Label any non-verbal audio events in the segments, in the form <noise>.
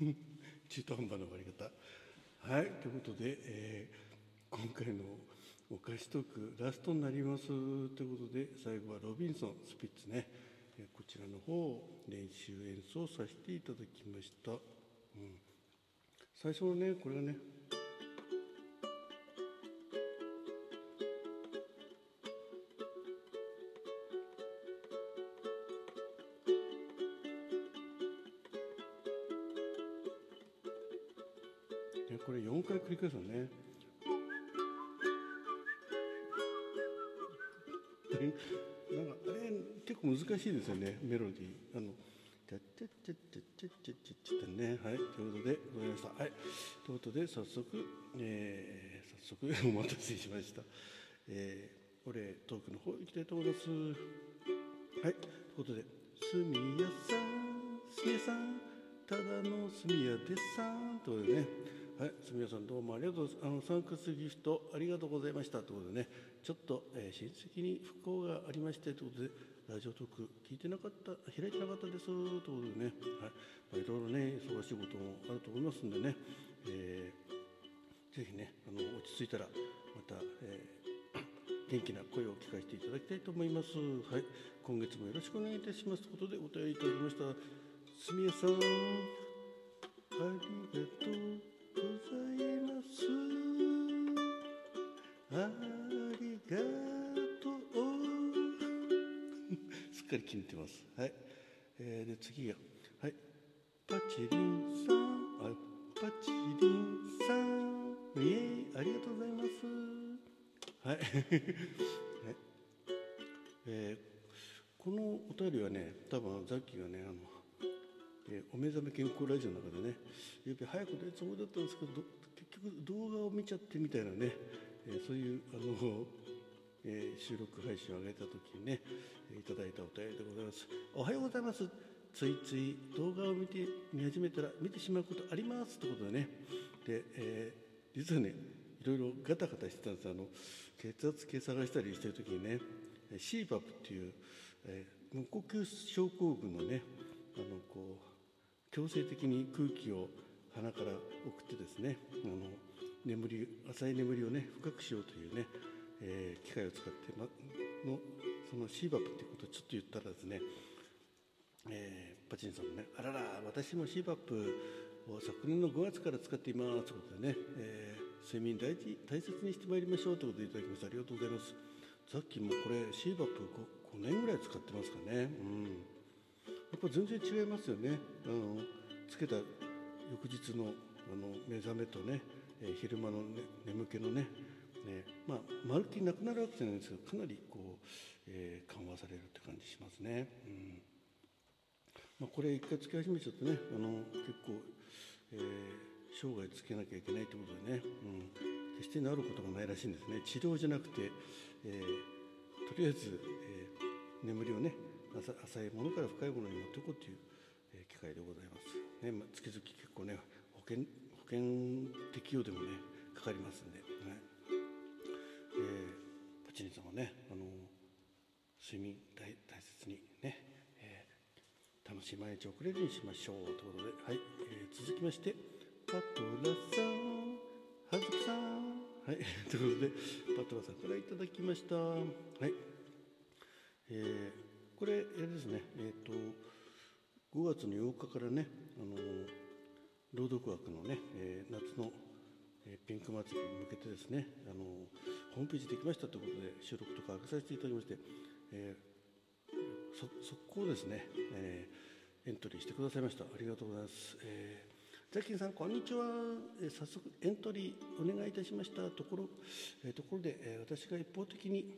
<laughs> 中途半端な終わり方。はいということで、えー、今回のお菓子トークラストになりますということで最後はロビンソンスピッツね。えこちらの方を練習演奏させていただきました、うん、最初のねこれがねね、これ4回繰り返すのね。なんかあれ結構難しいですよねメロディー。あのてってってってってってってってねはいということでございました。はいということで早速、えー、早速お待たせしました。えー、お礼トークの方行きたいと思います。はいということですみやさんすみやさんただのすみやでさんということでね。はい、すみませんどうもありがとうあのサンクスギフトありがとうございましたということでねちょっと、えー、親戚に不幸がありましてということでラジオトーク聞いてなかった開いてなかったですということでね、はいまあ、いろいろね忙しいこともあると思いますんでね、えー、ぜひねあの落ち着いたらまた、えー、元気な声を聞かせていただきたいと思います。はい、今月もよろしくお願いいたしますということでお便りいただきました。すみやさん、ありがとう。ございます。ありがとう。すっかり気に入ってます。はい、えー、で次が。はい。パチリンさん。あパチリンさん。イエイ。ありがとうございます。はい、<laughs> はい。えー、このお便りはね多分ザッキーがねあのえー、お目覚め健康ラジオの中でねやっぱり早く出るつもりだったんですけど結局動画を見ちゃってみたいなね、えー、そういうあの、えー、収録配信を上げた時にねいただいたお便りでございます。おはようございます。ついつい動画を見て見始めたら見てしまうことありますということでね。で、えー、実はねいろいろガタガタしてたんです。あの血圧計探したりしてる時にね CPAP っていう、えー、無呼吸症候群のねあのこう強制的に空気を鼻から送ってですねあの眠り浅い眠りをね深くしようというね、えー、機械を使って、ま、のその CPAP っていうことをちょっと言ったらですね、えー、パチンさんもね「あらら私も CPAP を昨年の5月から使っています」ということでね、えー、睡眠大事大切にしてまいりましょうということでいただきました。ありがとうございます。さっきもこれ CPAP5 年ぐらい使ってますかね。うん。やっぱ全然違いますよね。あのつけた翌日のあの目覚めとね、えー、昼間の、ね、眠気のねねまあ、まるっきりなくなるわけじゃないんですけどかなりこう、えー、緩和されるって感じしますね。うん。まあ、これ一回つけ始めちゃってねあの結構、えー、生涯つけなきゃいけないということでね、うん、決して治ることがないらしいんですね。治療じゃなくて、えー、とりあえず、えー、眠りをね浅いものから深いものに持っていこうという、機会でございます。ねまあ、月々結構ね保険保険適用でもねかかりますんで、ねえー、パチニさんはねあの睡眠大大切にね、えー、楽しい毎日を送れるようにしましょうということで、はい。えー、続きましてパトラさんはずきさん。はい。<laughs> ということでパトラさんからいただきました。はい。月の8日からねあの朗読枠のね、えー、夏の、えー、ピンク祭りに向けてですねあのホームページできましたということで収録とか上げさせていただきまして、えー、そ速攻ですね、えー、エントリーしてくださいました。ありがとうございます、えー、ザキンさんこんにちは、えー、早速エントリーお願いいたしましたところ、えー、ところで、えー、私が一方的に、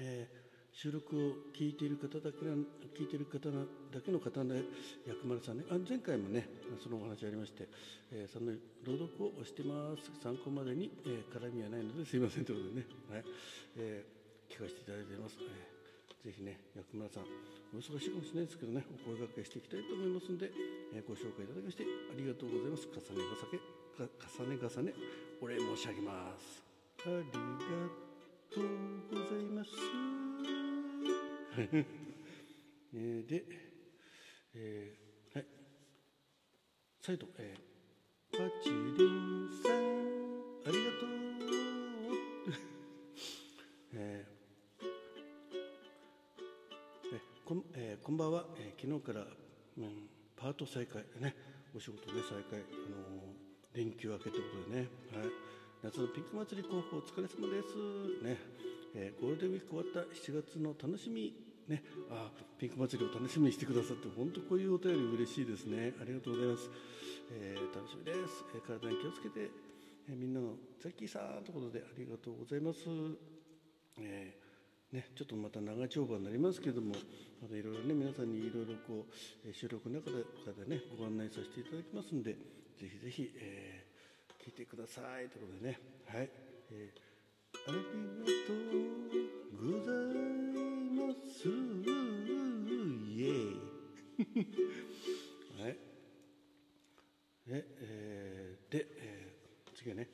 えー収録を聞いている方だけ聞いている方だけの方で薬丸さんね。あ前回もねそのお話ありまして、えー、その朗読をしてます。参考までに、えー、絡みはないのですいませんということでね、はい。えー、聞かせていただいています、えー、ぜひね薬丸さんお忙しいかもしれないですけどねお声掛けしていきたいと思いますので、えー、ご紹介いただきましてありがとうございます。重ね重ね重ねお礼申し上げます。ありがとうございます。えで、えー、はい。再度、えー、パチリンさんありがとう。えー。えこんえー、こんばんは、えー、昨日から、うん、パート再開ね。お仕事ね再開、あのー、連休明けということでね、はい、夏のピンク祭り広報お疲れ様です。ね、えー、ゴールデンウィーク終わった7月の楽しみ。ね、あピンク祭りを楽しみにしてくださって本当こういうお便り嬉しいですね。ありがとうございます、えー、楽しみです、えー、体に気をつけて、えー、みんなのザッキーさんということでありがとうございます、えーね、ちょっとまた長丁場になりますけれどもまたいろいろね皆さんにいろいろこう収録の中でねご案内させていただきますんでぜひぜひ、えー、聞いてくださいということでね。はい、えー、ありがとうございます。すイエーイ <laughs> はい。で,、えー、で、えー、次はね。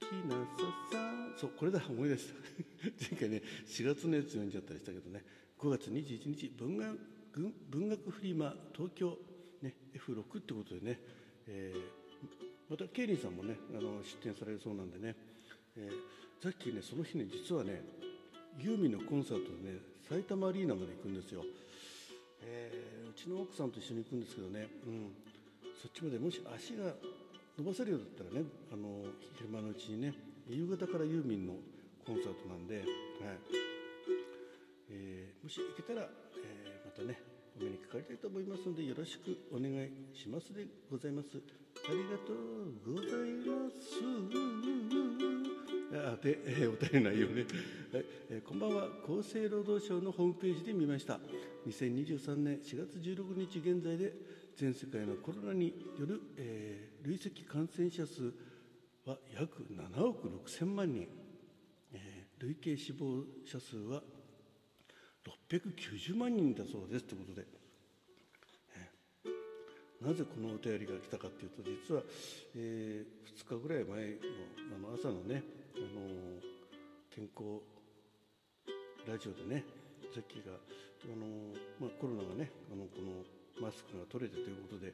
きなささん。そうこれだ思い出した。<laughs> 前回ね4月のやつ読んじゃったりしたけどね。5月21日文学文学フリマ東京、ね、F6 ってことでね、えー、またケイリンさんもねあの出展されるそうなんでね、えー、さっきねその日ね実はねユーミンのコンサートでね埼玉アリーナまで行くんですよ、えー、うちの奥さんと一緒に行くんですけどね、うん、そっちまでもし足が伸ばせるようだったらねあの昼間のうちにね夕方からユーミンのコンサートなんで、はい。えー、もし行けたら、えー、またねお目にかかりたいと思いますのでよろしくお願いしますでございます。ありがとうございます。あで、えー、お便り内容ね、はい。えー、こんばんは。厚生労働省のホームページで見ました。2023年4月16日現在で全世界のコロナによる、えー、累積感染者数は約7億6千万人、えー、累計死亡者数は690万人だそうです。ということで、なぜこのお便りが来たかというと実は、えー、2日ぐらい前のあの朝のねあの健康ラジオでねさっきがあの、まあ、コロナがねあのこのマスクが取れてということで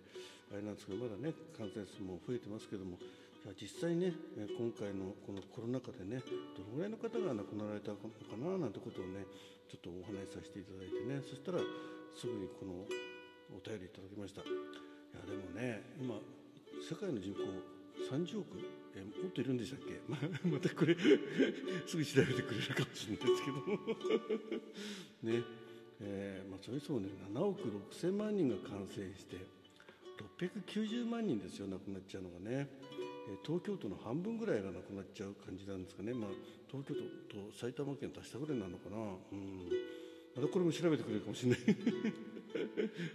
あれなんですけどまだね感染数も増えてますけども実際ね今回のこのコロナ禍でねどのぐらいの方が亡くなられたのかななんてことをねちょっとお話しさせていただいてねそしたらすぐにこのお便りいただきました。いやでもね今世界の人口30億えもっといるんでしたっけ、<laughs> ま、たこれ <laughs> すぐ調べてくれるかもしれないですけど <laughs> ね。えーまあ、それそうね7億6千万人が感染して690万人ですよ亡くなっちゃうのがね、えー、東京都の半分ぐらいが亡くなっちゃう感じなんですかね、まあ、東京都と埼玉県足したぐらいなのかな、うん、またこれも調べてくれるかもしれない。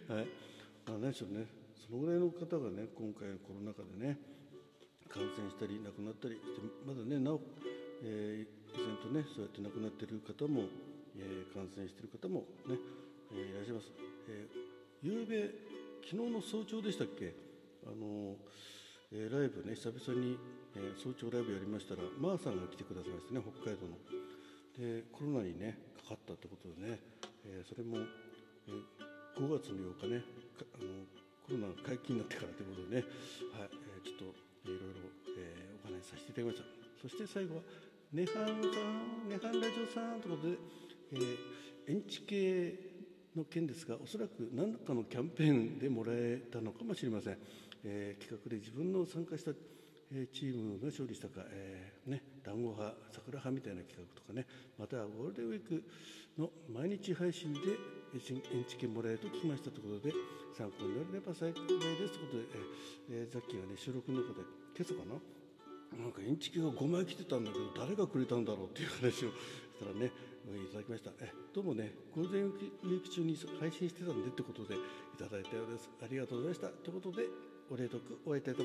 はい。まあ何でしょうね。そのぐらいの方がね今回のコロナ禍でね感染したり亡くなったりしてまだねなお、えー、依然とねそうやって亡くなっている方も、えー、感染している方もね、えー、いらっしゃいます。えー、昨べ昨日の早朝でしたっけ？あの、えー、ライブね久々に、えー、早朝ライブやりましたらまーさんが来てくださいましたね北海道の。でコロナにねかかったってことでね、えー、それも、えー、5月の8日ねあのコロナが解禁になってからということでね、はい。えー、ちょっといろいろ、えー、お話しさせていただきました。そして最後は「ネハンさんネハンラジオさん」ということで、えー、エンチ系の件ですがおそらく何らかのキャンペーンでもらえたのかもしれません、えー、企画で自分の参加したチームが勝利したか、えーね、団子派、桜派みたいな企画とかね、またゴールデンウィークの毎日配信でエンチ券もらえると聞きましたということで、参考になれば幸いですということで、えー、ザッキーがね、収録の中で、今朝かな、なんかインチキが5枚来てたんだけど誰がくれたんだろうっていう話をしたらねいただきましたえどうもねゴールデンウィーク中に配信してたんでってことでいただいたようですありがとうございましたということでお礼とくお会いいたいと思います